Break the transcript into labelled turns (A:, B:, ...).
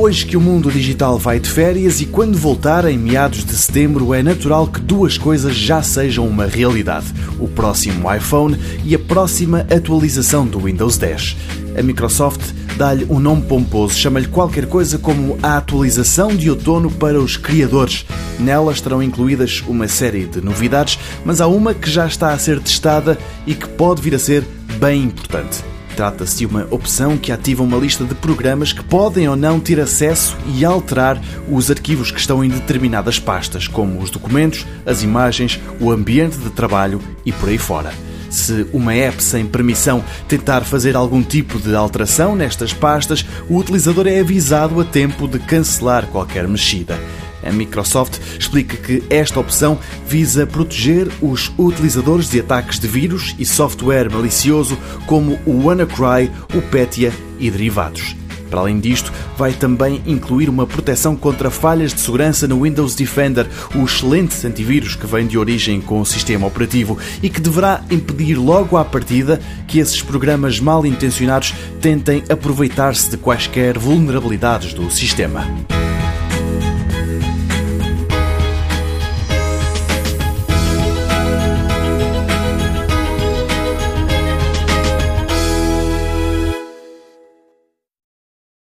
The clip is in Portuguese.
A: hoje que o mundo digital vai de férias e quando voltar em meados de setembro é natural que duas coisas já sejam uma realidade: o próximo iPhone e a próxima atualização do Windows 10. A Microsoft dá-lhe um nome pomposo, chama-lhe qualquer coisa como a atualização de outono para os criadores. Nela estarão incluídas uma série de novidades, mas há uma que já está a ser testada e que pode vir a ser bem importante. Trata-se de uma opção que ativa uma lista de programas que podem ou não ter acesso e alterar os arquivos que estão em determinadas pastas, como os documentos, as imagens, o ambiente de trabalho e por aí fora. Se uma app sem permissão tentar fazer algum tipo de alteração nestas pastas, o utilizador é avisado a tempo de cancelar qualquer mexida. A Microsoft explica que esta opção visa proteger os utilizadores de ataques de vírus e software malicioso como o WannaCry, o Petya e derivados. Para além disto, vai também incluir uma proteção contra falhas de segurança no Windows Defender, o excelente antivírus que vem de origem com o sistema operativo e que deverá impedir logo à partida que esses programas mal intencionados tentem aproveitar-se de quaisquer vulnerabilidades do sistema.